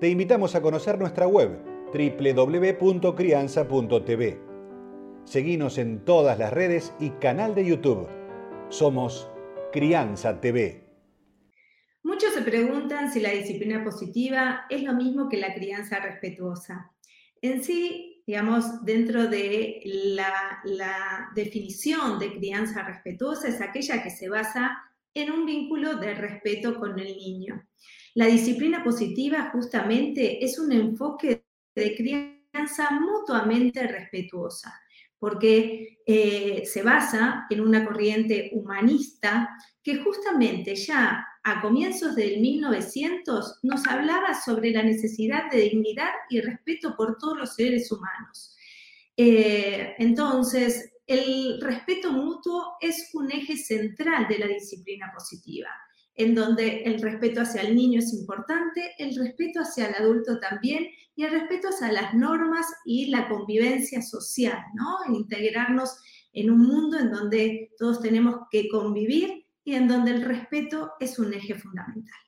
Te invitamos a conocer nuestra web www.crianza.tv. Seguinos en todas las redes y canal de YouTube. Somos Crianza TV. Muchos se preguntan si la disciplina positiva es lo mismo que la crianza respetuosa. En sí, digamos, dentro de la, la, definición de crianza respetuosa es aquella que se basa en un vínculo de respeto con el niño. La disciplina positiva justamente es un enfoque de crianza mutuamente respetuosa, porque eh, se basa en una corriente humanista que justamente ya a comienzos del 1900 nos hablaba sobre la necesidad de dignidad y respeto por todos los seres humanos. Eh, entonces, el respeto mutuo es un eje central de la disciplina positiva, en donde el respeto hacia el niño es importante, el respeto hacia el adulto también y el respeto hacia las normas y la convivencia social, ¿no? Integrarnos en un mundo en donde todos tenemos que convivir y en donde el respeto es un eje fundamental.